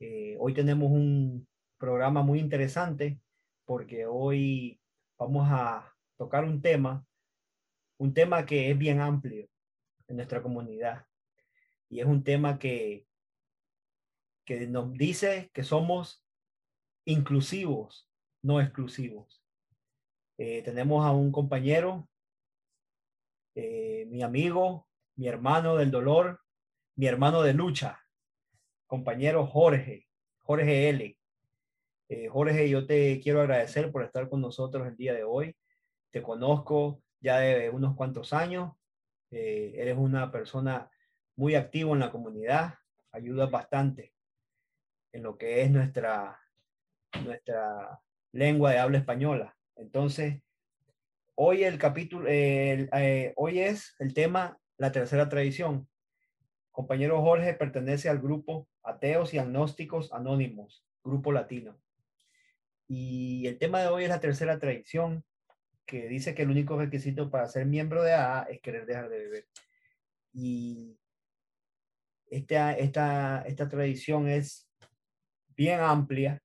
Eh, hoy tenemos un programa muy interesante porque hoy vamos a tocar un tema, un tema que es bien amplio en nuestra comunidad y es un tema que, que nos dice que somos inclusivos, no exclusivos. Eh, tenemos a un compañero, eh, mi amigo, mi hermano del dolor, mi hermano de lucha, compañero Jorge, Jorge L. Eh, Jorge, yo te quiero agradecer por estar con nosotros el día de hoy. Te conozco ya de unos cuantos años. eres una persona muy activa en la comunidad, ayudas bastante en lo que es nuestra, nuestra lengua de habla española. Entonces, hoy el capítulo, eh, hoy es el tema la tercera tradición. Compañero Jorge pertenece al grupo Ateos y Agnósticos Anónimos, grupo latino. Y el tema de hoy es la tercera tradición, que dice que el único requisito para ser miembro de AA es querer dejar de beber. Y esta, esta, esta tradición es bien amplia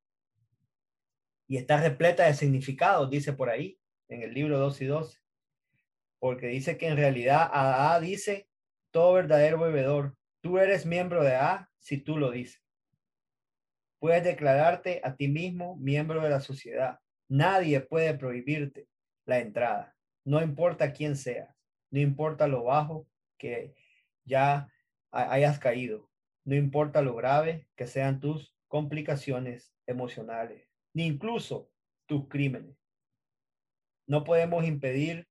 y está repleta de significados, dice por ahí, en el libro 2 y 12. Porque dice que en realidad A dice, todo verdadero bebedor, tú eres miembro de A si tú lo dices. Puedes declararte a ti mismo miembro de la sociedad. Nadie puede prohibirte la entrada. No importa quién seas, no importa lo bajo que ya hayas caído, no importa lo grave que sean tus complicaciones emocionales ni incluso tus crímenes. No podemos impedir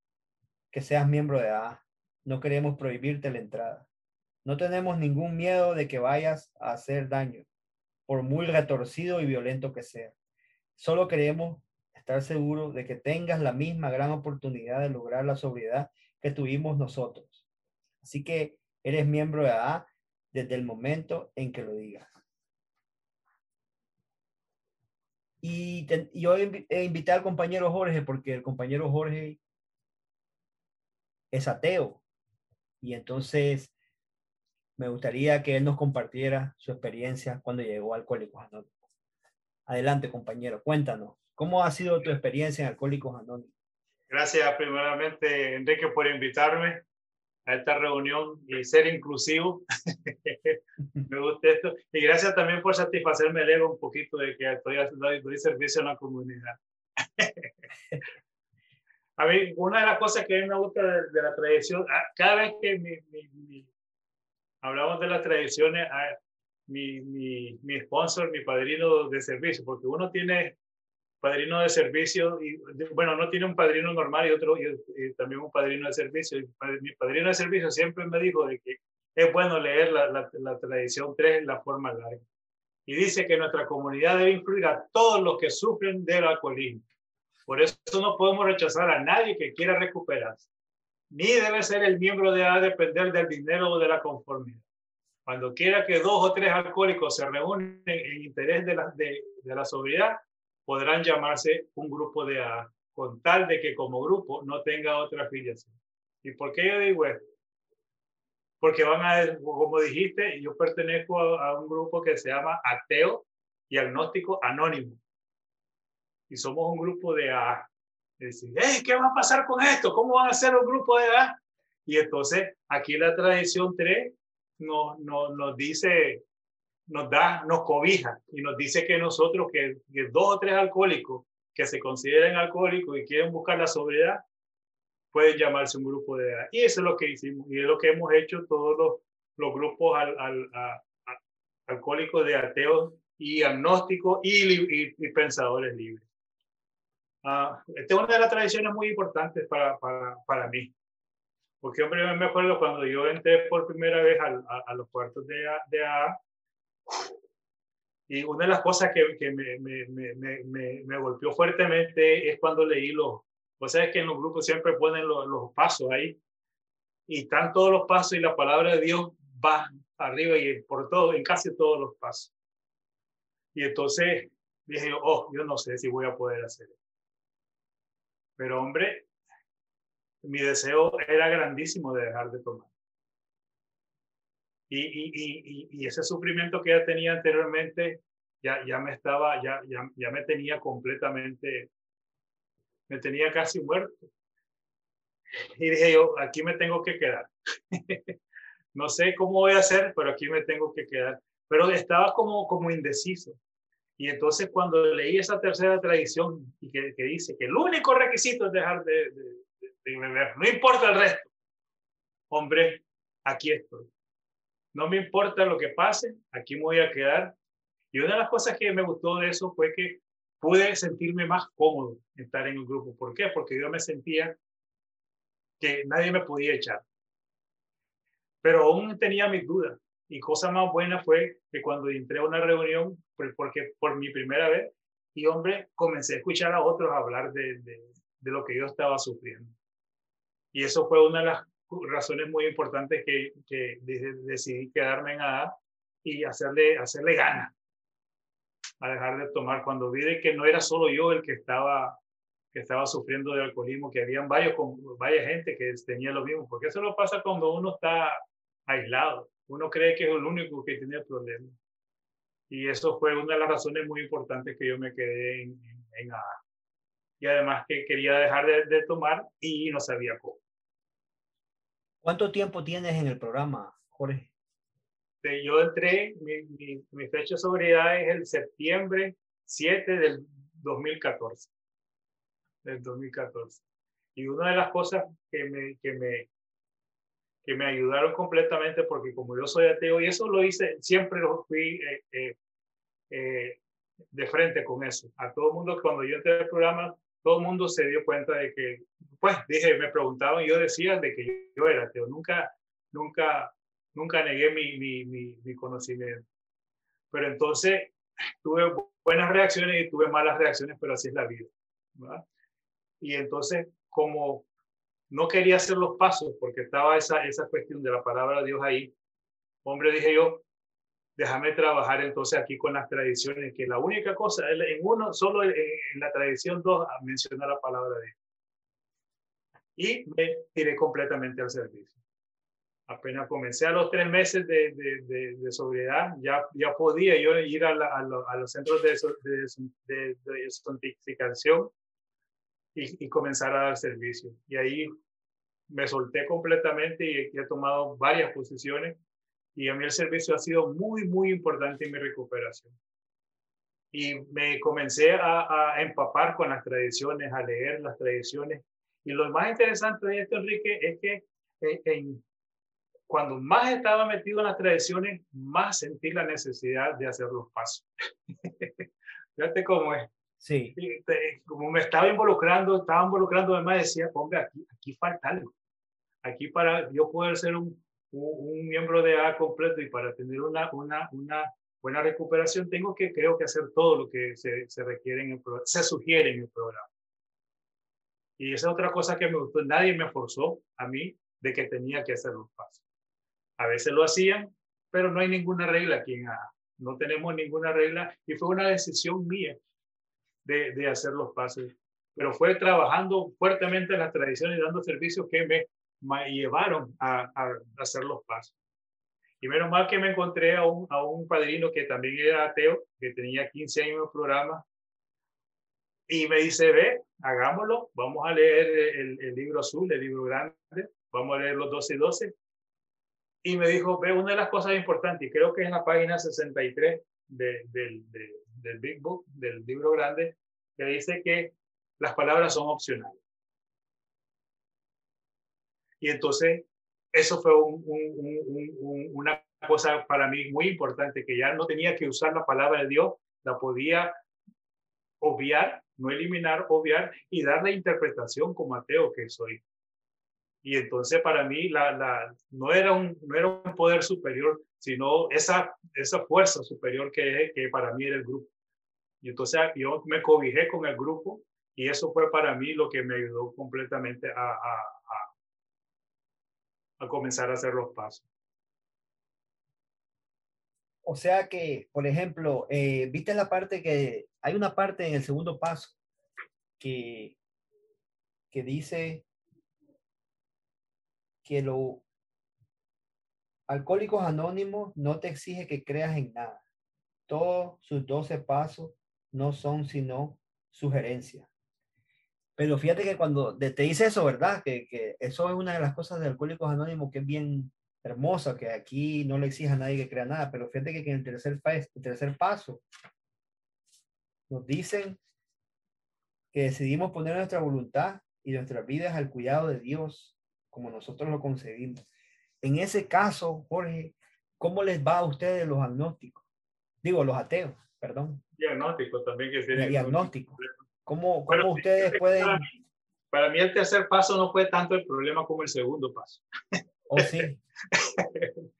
que seas miembro de A. No queremos prohibirte la entrada. No tenemos ningún miedo de que vayas a hacer daño, por muy retorcido y violento que sea. Solo queremos estar seguros de que tengas la misma gran oportunidad de lograr la sobriedad que tuvimos nosotros. Así que eres miembro de A desde el momento en que lo digas. Y yo invité al compañero Jorge porque el compañero Jorge es ateo. Y entonces me gustaría que él nos compartiera su experiencia cuando llegó a Alcohólicos Anónimos. Adelante, compañero, cuéntanos, ¿cómo ha sido tu experiencia en Alcohólicos Anónimos? Gracias primeramente, Enrique, por invitarme a esta reunión y ser inclusivo. me gusta esto. Y gracias también por satisfacerme el ego un poquito de que estoy haciendo doy servicio a la comunidad. a mí, una de las cosas que a mí me gusta de, la tradición, ah, cada vez que hablamos de las tradiciones, ah, mi, mi, mi sponsor, mi padrino de servicio, porque uno tiene padrino de servicio, y bueno, no tiene un padrino normal y otro, y, también un padrino de servicio. mi padrino de servicio siempre me dijo de que es bueno leer la, la, tradición 3 en la forma larga. Y dice que nuestra comunidad debe incluir a todos los que sufren del alcoholismo. Por eso no podemos rechazar a nadie que quiera recuperarse. Ni debe ser el miembro de A depender del dinero o de la conformidad. Cuando quiera que dos o tres alcohólicos se reúnen en interés de la, de, la sobriedad, podrán llamarse un grupo de A, con tal de que como grupo no tenga otra afiliación. ¿Y por qué yo digo esto? Porque van a, como dijiste, yo pertenezco a, un grupo que se llama Ateo y Agnóstico Anónimo. Y somos un grupo de A. Y decir, ¿qué va a pasar con esto? ¿Cómo van a ser un grupo de A? Y entonces aquí la tradición 3 nos, nos, nos dice nos da, nos cobija y nos dice que nosotros, que, dos o tres alcohólicos que se consideren alcohólicos y quieren buscar la sobriedad, pueden llamarse un grupo de edad. Y eso es lo que hicimos y es lo que hemos hecho todos los, los grupos al, al, alcohólicos de ateos y agnósticos y, y, pensadores libres. Uh, esta es una de las tradiciones muy importantes para, para, para mí. Porque hombre, me acuerdo cuando yo entré por primera vez a, a, los cuartos de, de AA, Y una de las cosas que, que me, me, me, me, golpeó fuertemente es cuando leí los, o sea, es que en los grupos siempre ponen los, los pasos ahí, y están todos los pasos y la palabra de Dios va arriba y por todo, en casi todos los pasos. Y entonces dije, oh, yo no sé si voy a poder hacer eso. Pero hombre, mi deseo era grandísimo de dejar de tomar. Y, y, y, ese sufrimiento que ya tenía anteriormente, ya, ya me estaba, ya, ya, ya me tenía completamente, me tenía casi muerto. Y dije yo, aquí me tengo que quedar. no sé cómo voy a hacer, pero aquí me tengo que quedar. Pero estaba como, como indeciso. Y entonces cuando leí esa tercera tradición y que, dice que el único requisito es dejar de, de, beber, no importa el resto. Hombre, aquí estoy. No me importa lo que pase, aquí me voy a quedar. Y una de las cosas que me gustó de eso fue que pude sentirme más cómodo estar en el grupo. ¿Por qué? Porque yo me sentía que nadie me podía echar. Pero aún tenía mis dudas. Y cosa más buena fue que cuando entré a una reunión, porque por mi primera vez, y hombre, comencé a escuchar a otros hablar de, de, de lo que yo estaba sufriendo. Y eso fue una de las razones muy importantes que, que decidí quedarme en ADA y hacerle, hacerle gana a dejar de tomar. Cuando vi de que no era solo yo el que estaba que estaba sufriendo de alcoholismo, que habían varios, varias gente que tenía lo mismo, porque eso lo pasa cuando uno está aislado, uno cree que es el único que tiene el problema. Y eso fue una de las razones muy importantes que yo me quedé en, en, Y además que quería dejar de, de, tomar y no sabía cómo. ¿Cuánto tiempo tienes en el programa, Jorge? Yo entré, mi, mi, mi fecha de sobriedad es el septiembre 7 del 2014 del 2014. Y una de las cosas que me, que me, que me ayudaron completamente, porque como yo soy ateo, y eso lo hice, siempre lo fui eh, eh, eh, de frente con eso. A todo el mundo, cuando yo entré al programa, todo el mundo se dio cuenta de que, pues, dije, me preguntaban, yo decía de que yo era ateo. Nunca, nunca, nunca negué mi, mi, mi, mi conocimiento. Pero entonces tuve buenas reacciones y tuve malas reacciones, pero así es la vida. ¿verdad? Y entonces, como no quería hacer los pasos porque estaba esa, esa cuestión de la palabra de Dios ahí, hombre, dije yo, déjame trabajar entonces aquí con las tradiciones, que la única cosa, en uno, solo en, la tradición dos, menciona la palabra de Dios. Y me tiré completamente al servicio. Apenas comencé a los tres meses de, de, de, sobriedad, ya, ya podía yo ir a, a, a los centros de, de, de, y, y, comenzar a dar servicio. Y ahí me solté completamente y, he tomado varias posiciones y a mí el servicio ha sido muy, muy importante en mi recuperación. Y me comencé a, empapar con las tradiciones, a leer las tradiciones. Y lo más interesante de esto, Enrique, es que eh, cuando más estaba metido en las tradiciones, más sentí la necesidad de hacer los pasos. Fíjate cómo es. Sí. Como me estaba involucrando, estaba involucrando, además decía, hombre, aquí, aquí falta algo. Aquí para yo poder ser un, un, miembro de A completo y para tener una, una, una buena recuperación, tengo que, creo que hacer todo lo que se, se requiere en el se sugiere en el programa. Y esa es otra cosa que me gustó. Nadie me forzó a mí de que tenía que hacer los pasos. A veces lo hacían, pero no hay ninguna regla aquí en A. No tenemos ninguna regla y fue una decisión mía de, de hacer los pasos. Pero fue trabajando fuertemente en las tradiciones y dando servicios que me, me llevaron a, hacer los pasos. Y menos mal que me encontré a un, a un padrino que también era ateo, que tenía 15 años en el programa, y me dice, ve, hagámoslo, vamos a leer el, libro azul, el libro grande, vamos a leer los 12 y 12. Y me dijo, ve, una de las cosas importantes, creo que es la página 63 de, de, de, del Big Book, del libro grande, que dice que las palabras son opcionales. Y entonces, eso fue un, un, un, una cosa para mí muy importante, que ya no tenía que usar la palabra de Dios, la podía obviar, no eliminar, obviar y dar la interpretación como ateo que soy. Y entonces para mí la, la, no, era un, no era un poder superior, sino esa, esa fuerza superior que, que para mí era el grupo. Y entonces yo me cobijé con el grupo y eso fue para mí lo que me ayudó completamente a, a, a, a comenzar a hacer los pasos. O sea que, por ejemplo, eh, viste la parte que hay una parte en el segundo paso que, que dice que lo Alcohólicos Anónimos no te exige que creas en nada. Todos sus 12 pasos no son sino sugerencias. Pero fíjate que cuando te dice eso, ¿verdad? Que, que, eso es una de las cosas de Alcohólicos Anónimos que es bien hermosa, que aquí no le exige a nadie que crea nada, pero fíjate que en el tercer, el tercer paso nos dicen que decidimos poner nuestra voluntad y nuestras vidas al cuidado de Dios, como nosotros lo concebimos. En ese caso, Jorge, ¿cómo les va a ustedes los agnósticos? Digo, los ateos, perdón. Diagnósticos también que tienen. Diagnósticos. ¿Cómo, cómo ustedes pueden...? Para mí, el tercer paso no fue tanto el problema como el segundo paso. ¿Oh, sí?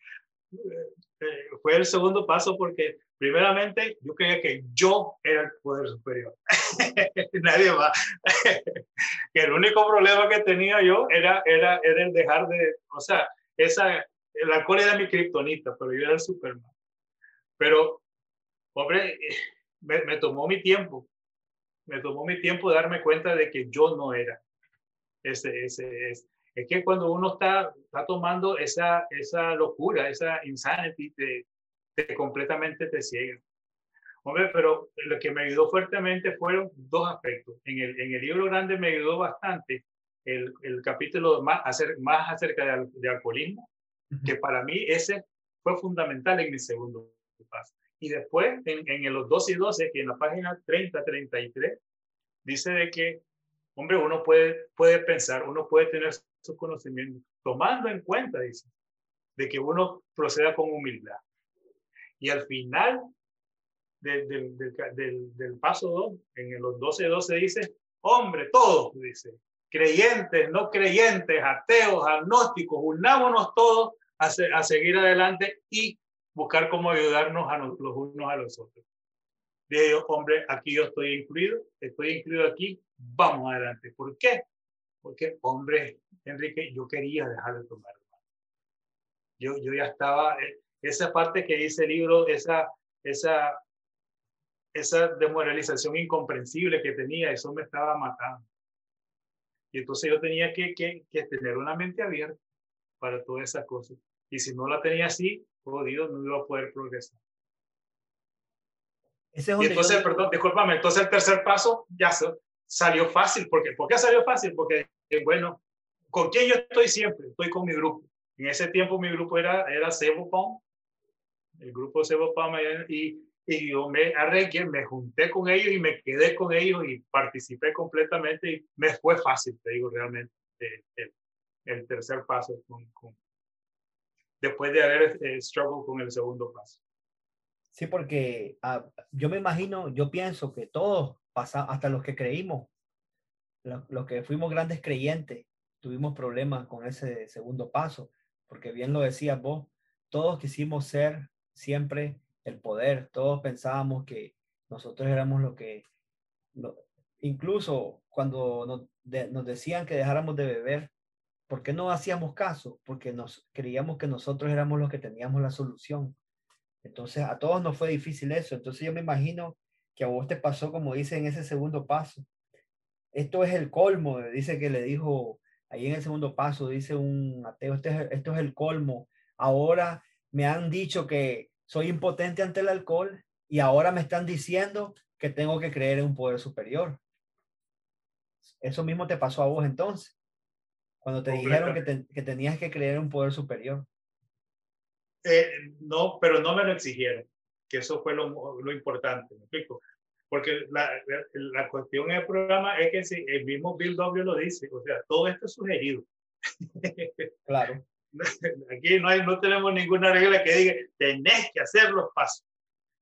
fue el segundo paso porque primeramente yo creía que yo era el poder superior. Nadie más. que el único problema que tenía yo era, era, era el dejar de, o sea, esa, el alcohol era mi kriptonita, pero yo era el Superman. Pero, hombre, me, me tomó mi tiempo me tomó mi tiempo darme cuenta de que yo no era ese, ese, ese. Es que cuando uno está, está tomando esa, esa locura, esa insanity, te, te completamente te ciega. Hombre, pero lo que me ayudó fuertemente fueron dos aspectos. En el, en el libro grande me ayudó bastante el, el capítulo más, hacer, más acerca de, de alcoholismo, que para mí ese fue fundamental en mi segundo paso. Y después, en, en los 12 y 12, que en la página 30, 33, dice de que, hombre, uno puede, puede pensar, uno puede tener sus conocimientos, tomando en cuenta, dice, de que uno proceda con humildad. Y al final del, del, del, del paso 2, en los 12 12 dice, hombre, todos, dice, creyentes, no creyentes, ateos, agnósticos, unámonos todos a, a seguir adelante y buscar cómo ayudarnos a los, unos a los otros. De hombre, aquí yo estoy incluido, estoy incluido aquí, vamos adelante. ¿Por qué? Porque, hombre, Enrique, yo quería dejar de tomar. Yo, yo ya estaba, eh, esa parte que dice el libro, esa, esa, esa demoralización incomprensible que tenía, eso me estaba matando. Y entonces yo tenía que, que, que tener una mente abierta para todas esas cosas. Y si no la tenía así, oh Dios, no iba a poder progresar. Ese es y entonces, yo... perdón, discúlpame, entonces el tercer paso ya salió fácil. porque ¿Por qué salió fácil? Porque, bueno, ¿con quién yo estoy siempre? Estoy con mi grupo. En ese tiempo mi grupo era, era Cebopom, el grupo Cebopom, y, y yo me arreglé, me junté con ellos y me quedé con ellos y participé completamente y me fue fácil, te digo realmente, el, el, el tercer paso con, con, después de haber eh, con el segundo paso. Sí, porque uh, yo me imagino, yo pienso que todos, pasa, hasta los que creímos, los, que fuimos grandes creyentes, tuvimos problemas con ese segundo paso, porque bien lo decías vos, todos quisimos ser siempre el poder, todos pensábamos que nosotros éramos lo que, incluso cuando nos decían que dejáramos de beber, ¿Por qué no hacíamos caso? Porque nos creíamos que nosotros éramos los que teníamos la solución. Entonces, a todos nos fue difícil eso. Entonces, yo me imagino que a vos te pasó, como dice en ese segundo paso. Esto es el colmo, dice que le dijo ahí en el segundo paso, dice un ateo, este es, esto es el colmo. Ahora me han dicho que soy impotente ante el alcohol y ahora me están diciendo que tengo que creer en un poder superior. Eso mismo te pasó a vos entonces. Cuando te dijeron que, te, que, tenías que creer un poder superior. Eh, no, pero no me lo exigieron, que eso fue lo, lo importante, ¿me explico? Porque la, la, cuestión en el programa es que si el mismo Bill W lo dice, o sea, todo esto es sugerido. Claro. Aquí no, hay, no tenemos ninguna regla que diga, tenés que hacer los pasos.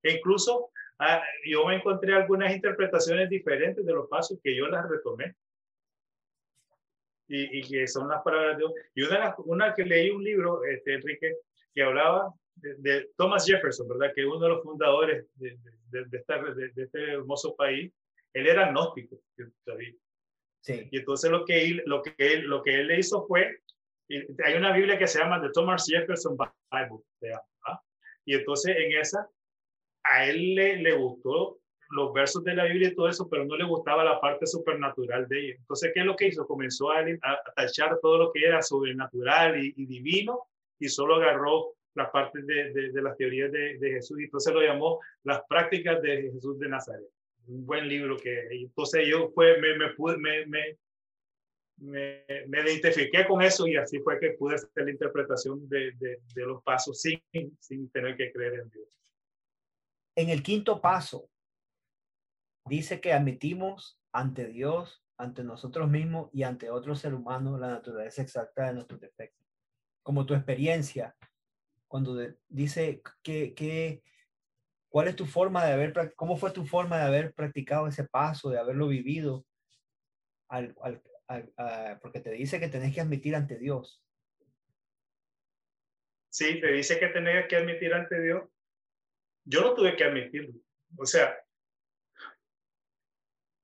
E incluso ah, yo me encontré algunas interpretaciones diferentes de los pasos que yo las retomé y, y, que son las palabras de Dios. Y una, una que leí un libro, este, Enrique, que hablaba de, Thomas Jefferson, ¿verdad? Que es uno de los fundadores de, de, de este hermoso país. Él era agnóstico, Sí. Y entonces lo que, él, lo, que él, lo que él le hizo fue, hay una Biblia que se llama The Thomas Jefferson Bible, y entonces en esa, a él le, le gustó los versos de la Biblia y todo eso, pero no le gustaba la parte supernatural de ella. Entonces, ¿qué es lo que hizo? Comenzó a, a tachar todo lo que era sobrenatural y, divino y solo agarró las partes de, de, las teorías de, de, Jesús y entonces lo llamó las prácticas de Jesús de Nazaret. Un buen libro que entonces yo me, me, pude, me, me, me, identifiqué con eso y así fue que pude hacer la interpretación de, de, de los pasos sin, sin tener que creer en Dios. En el quinto paso, dice que admitimos ante Dios, ante nosotros mismos y ante otro ser humano la naturaleza exacta de nuestros defectos. Como tu experiencia, cuando dice que, que, cuál es tu forma de haber, cómo fue tu forma de haber practicado ese paso, de haberlo vivido, al, porque te dice que tenés que admitir ante Dios. Sí, te dice que tenés que admitir ante Dios. Yo no tuve que admitirlo. O sea,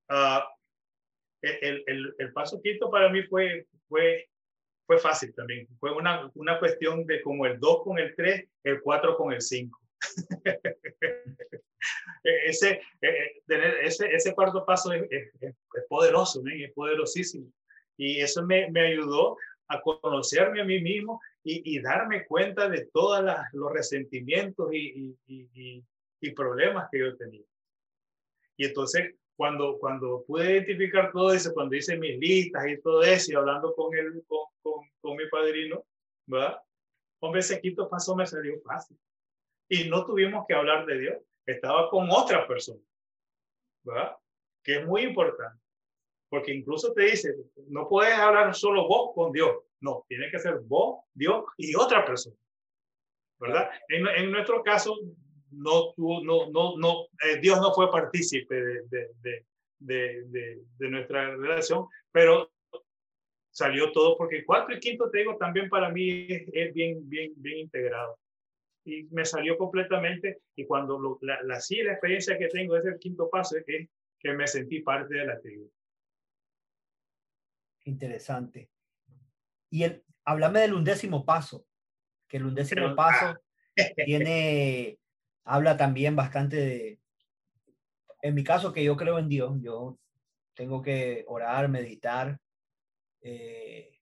Uh, el, el, el, paso quinto para mí fue, fue, fue fácil también. Fue una, una cuestión de como el 2 con el 3, el 4 con el 5. ese, eh, tener ese, ese cuarto paso es, es, es poderoso, es poderosísimo. Y eso me, me, ayudó a conocerme a mí mismo y, y darme cuenta de todos los resentimientos y, y, y, problemas que yo tenía. Y entonces cuando, cuando pude identificar todo eso, cuando hice mis listas y todo eso, y hablando con, él, con, con, con mi padrino, ¿verdad? Hombre, ese quinto paso me salió fácil. Y no tuvimos que hablar de Dios, estaba con otra persona, ¿verdad? Que es muy importante. Porque incluso te dice, no puedes hablar solo vos con Dios, no, tiene que ser vos, Dios y otra persona, ¿verdad? En, en nuestro caso, no, no, no, no eh, Dios no fue partícipe de, de, de, de, nuestra relación, pero salió todo porque cuatro y quinto, te digo, también para mí es, bien, bien, bien integrado. Y me salió completamente, y cuando la, la, sí, la experiencia que tengo es el quinto paso, es que me sentí parte de la tribu. Interesante. Y el, háblame del undécimo paso, que el undécimo paso ah. tiene habla también bastante de, en mi caso que yo creo en Dios, yo tengo que orar, meditar eh,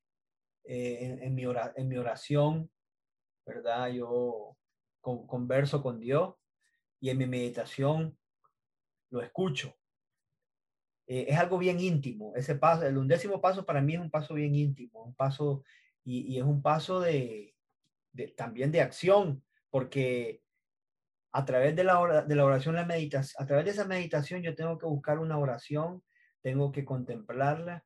eh, en, mi oración, ¿verdad? Yo converso con Dios y en mi meditación lo escucho. Eh, es algo bien íntimo. Ese paso, el undécimo paso para mí es un paso bien íntimo, un paso y, es un paso de, también de acción, porque a través de la, oración, la meditación, a través de esa meditación yo tengo que buscar una oración, tengo que contemplarla,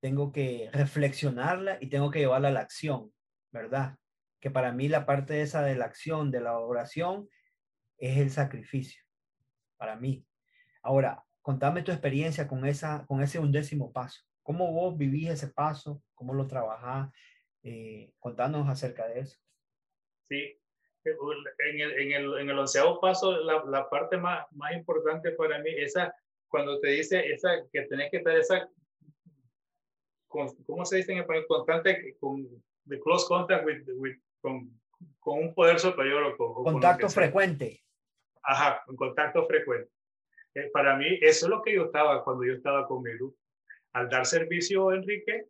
tengo que reflexionarla y tengo que llevarla a la acción, ¿verdad? Que para mí la parte esa de la acción, de la oración, es el sacrificio, para mí. Ahora, contame tu experiencia con, esa, con ese undécimo paso. ¿Cómo vos vivís ese paso? ¿Cómo lo trabajás? Eh, contanos acerca de eso. Sí, en el, en el, en el onceavo paso, la, la, parte más, más importante para mí, esa, cuando te dice esa, que tenés que estar esa, con, ¿cómo se dice en español? Constante, con, de close contact with, with, con, con un poder superior. O contacto frecuente. Ajá, un contacto frecuente. Eh, para mí, eso es lo que yo estaba cuando yo estaba con mi grupo. Al dar servicio, Enrique,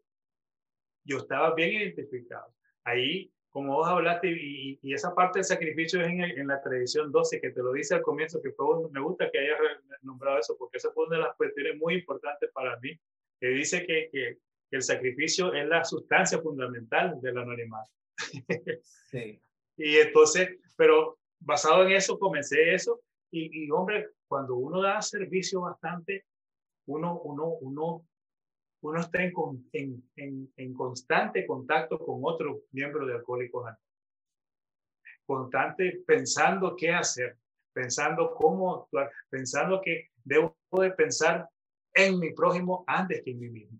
yo estaba bien identificado. Ahí como vos hablaste, y, y, esa parte del sacrificio es en, en, la tradición 12, que te lo dice al comienzo, que fue, me gusta que hayas nombrado eso, porque esa fue una de las cuestiones muy importantes para mí, que dice que, que, el sacrificio es la sustancia fundamental del anonimato. Sí. y entonces, pero basado en eso, comencé eso, y, y hombre, cuando uno da servicio bastante, uno, uno, uno uno está en, en, en, constante contacto con otro miembro de Alcohólicos Anónimos. Constante pensando qué hacer, pensando cómo actuar, pensando que debo de pensar en mi prójimo antes que en mí mismo.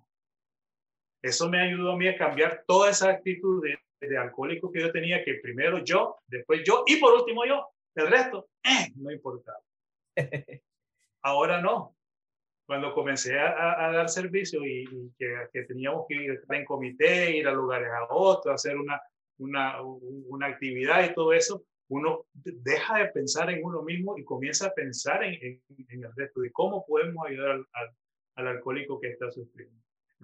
Eso me ayudó a mí a cambiar toda esa actitud de, de alcohólico que yo tenía, que primero yo, después yo y por último yo. El resto, eh, no importaba. Ahora no. Cuando comencé a, dar servicio y, que, teníamos que ir en comité, ir a lugares a otros, hacer una, una, una actividad y todo eso, uno deja de pensar en uno mismo y comienza a pensar en, en, el resto, de cómo podemos ayudar al, al, alcohólico que está sufriendo.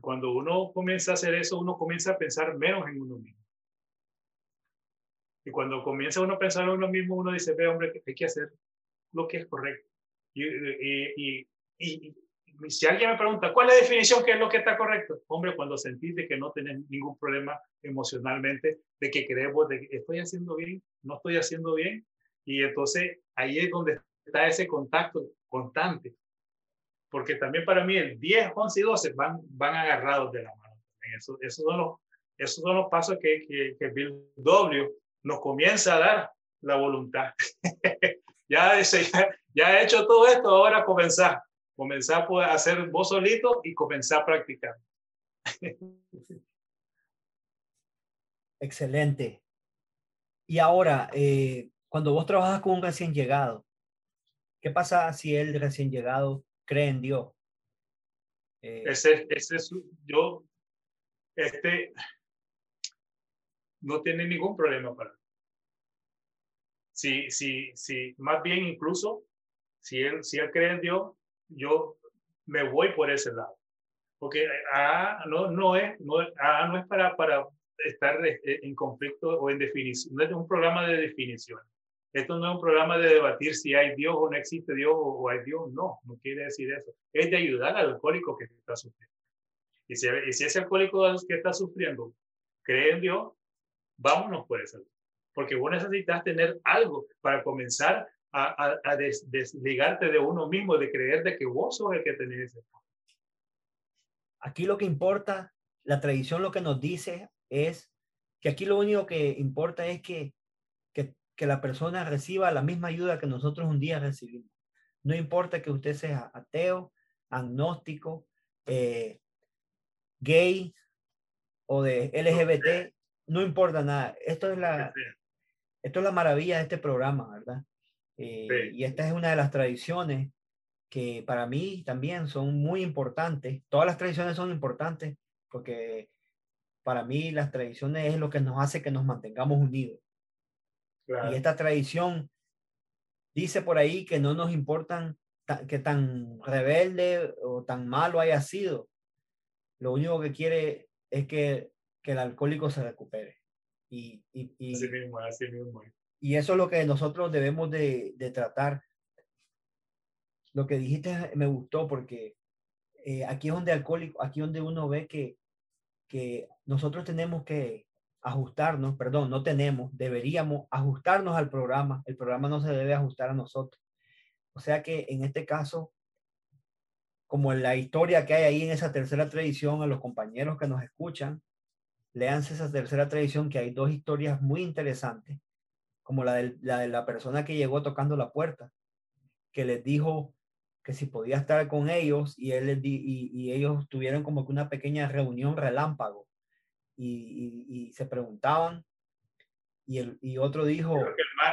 Cuando uno comienza a hacer eso, uno comienza a pensar menos en uno mismo. Y cuando comienza uno a pensar en uno mismo, uno dice, ve, hombre, hay que hacer lo que es correcto. Y, y, y, si alguien me pregunta, ¿cuál es la definición? ¿Qué es lo que está correcto? Hombre, cuando sentís de que no tenés ningún problema emocionalmente, de que creemos de que estoy haciendo bien, no estoy haciendo bien, y entonces ahí es donde está ese contacto constante. Porque también para mí el 10, 11 y 12 van, van agarrados de la mano. Eso, esos, son los, esos son los pasos que, que, que Bill W nos comienza a dar la voluntad. ya, ya, ya he hecho todo esto, ahora comenzar comenzar a hacer vos solito y comenzar a practicar. Excelente. Y ahora, eh, cuando vos trabajas con un recién llegado, ¿qué pasa si el recién llegado cree en Dios? Eh, ese, ese es, yo, este, no tiene ningún problema para Si, si, si, más bien incluso, si él, si él cree en Dios, yo me voy por ese lado. Porque A no, no, es, no, A no es para, para estar este, en conflicto o en definición, no es un programa de definición. Esto no es un programa de debatir si hay Dios o no existe Dios o, hay Dios. No, no quiere decir eso. Es de ayudar al alcohólico que está sufriendo. Y si, y si ese alcohólico que está sufriendo cree en Dios, vámonos por eso. Porque vos necesitas tener algo para comenzar a, desligarte de uno mismo, de creer de que vos sos el que tenés ese Aquí lo que importa, la tradición lo que nos dice es que aquí lo único que importa es que, que, que la persona reciba la misma ayuda que nosotros un día recibimos. No importa que usted sea ateo, agnóstico, eh, gay o de LGBT, no importa nada. Esto es la, esto es la maravilla de este programa, ¿verdad? Eh, y esta es una de las tradiciones que para mí también son muy importantes. Todas las tradiciones son importantes porque para mí las tradiciones es lo que nos hace que nos mantengamos unidos. Y esta tradición dice por ahí que no nos importan que tan rebelde o tan malo haya sido. Lo único que quiere es que, que el alcohólico se recupere. Y, y, y, así mismo, así mismo. Y eso es lo que nosotros debemos de, tratar. Lo que dijiste me gustó porque eh, aquí es donde alcohólico, aquí donde uno ve que, que nosotros tenemos que ajustarnos, perdón, no tenemos, deberíamos ajustarnos al programa. El programa no se debe ajustar a nosotros. O sea que en este caso, como en la historia que hay ahí en esa tercera tradición, a los compañeros que nos escuchan, léanse esa tercera tradición, que hay dos historias muy interesantes como la de la, la persona que llegó tocando la puerta, que les dijo que si podía estar con ellos y, él y, y ellos tuvieron como que una pequeña reunión relámpago y, y se preguntaban y, el, y otro dijo,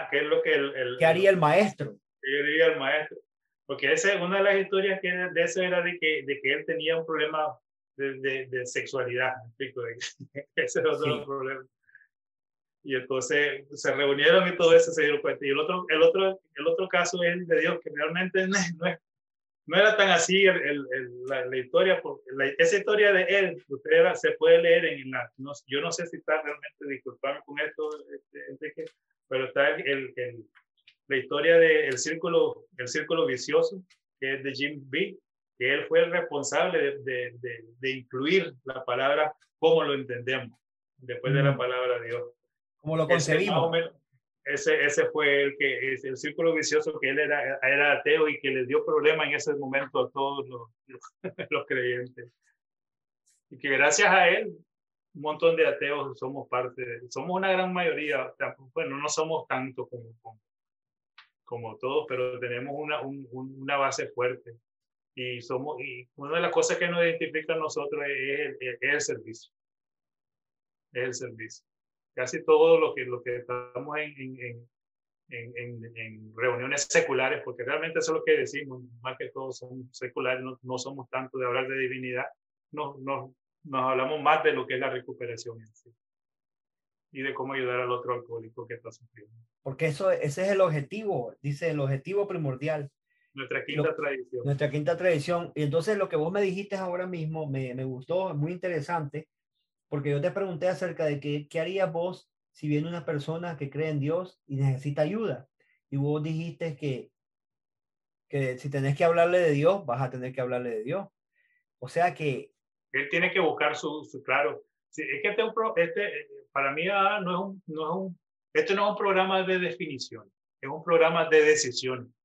¿qué es lo que el, ¿qué haría el maestro? ¿Qué haría el maestro? Porque esa, una de las historias que de eso era de que, de que él tenía un problema de, de, sexualidad. Ese era otro problema y entonces se reunieron y todo eso se dieron cuenta. Y el otro, el otro, el otro caso es de Dios, que realmente no, no, no era tan así el, el, la, la, historia, porque esa historia de él, usted se puede leer en la, no, yo no sé si está realmente, disculpame con esto, este, pero está el, la historia del círculo, el círculo vicioso, que es de Jim B., que él fue el responsable de, de, de, incluir la palabra como lo entendemos, después de la palabra de Dios. Como lo concebimos. Ese, ese, fue el que el círculo vicioso que él era, era ateo y que le dio problema en ese momento a todos los, los, creyentes. Y que gracias a él, un montón de ateos somos parte, somos una gran mayoría, bueno, no somos tanto como, como, todos, pero tenemos una, una base fuerte. Y, somos, y una de las cosas que nos identifica a nosotros es, es el servicio. Es el servicio casi todo lo que, lo que estamos en, en, en, en, reuniones seculares, porque realmente eso es lo que decimos, más que todos somos seculares, no, no somos tanto de hablar de divinidad, no, no, nos hablamos más de lo que es la recuperación en sí y de cómo ayudar al otro alcohólico que está sufriendo. Porque eso, ese es el objetivo, dice el objetivo primordial. Nuestra quinta tradición. Nuestra quinta tradición. Y entonces lo que vos me dijiste ahora mismo me, me gustó, muy interesante, porque yo te pregunté acerca de qué, qué harías vos si viene una persona que cree en Dios y necesita ayuda. Y vos dijiste que, que si tenés que hablarle de Dios, vas a tener que hablarle de Dios. O sea que... Él tiene que buscar su, su claro. Sí, es que este, este para mí ah, no es un, no es un, este no es un programa de definición, es un programa de decisión.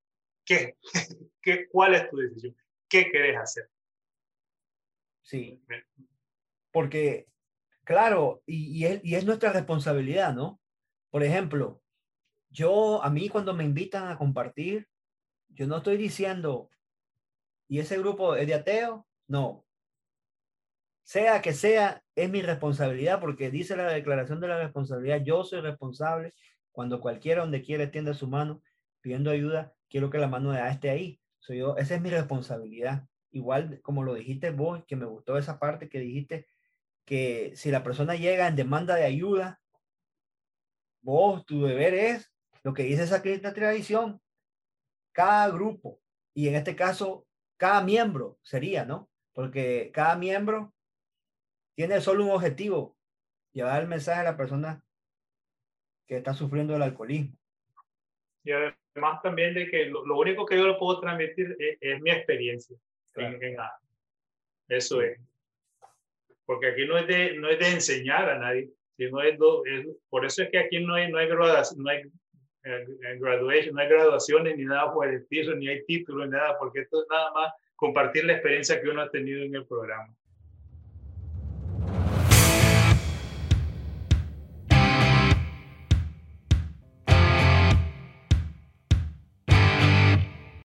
¿Qué? ¿Qué? ¿Cuál es tu decisión? ¿Qué querés hacer? Sí. Porque, claro, y, es nuestra responsabilidad, ¿no? Por ejemplo, yo, a mí cuando me invitan a compartir, yo no estoy diciendo, ¿y ese grupo es de ateo? No. Sea que sea, es mi responsabilidad porque dice la declaración de la responsabilidad, yo soy responsable cuando cualquiera donde quiera extienda su mano pidiendo ayuda, quiero que la mano de A esté ahí. Soy yo, esa es mi responsabilidad. Igual como lo dijiste vos, que me gustó esa parte que dijiste, que si la persona llega en demanda de ayuda, vos, tu deber es lo que dice esa tradición, cada grupo, y en este caso, cada miembro sería, ¿no? Porque cada miembro tiene solo un objetivo, llevar el mensaje a la persona que está sufriendo del alcoholismo. Y además también de que lo, único que yo le puedo transmitir es, mi experiencia. eso es. Porque aquí no es de, no es de enseñar a nadie, sino es, es, por eso es que aquí no hay, no hay graduación, no hay, eh, graduation, no hay graduaciones ni nada por el estilo, ni hay títulos, ni nada, porque esto es nada más compartir la experiencia que uno ha tenido en el programa.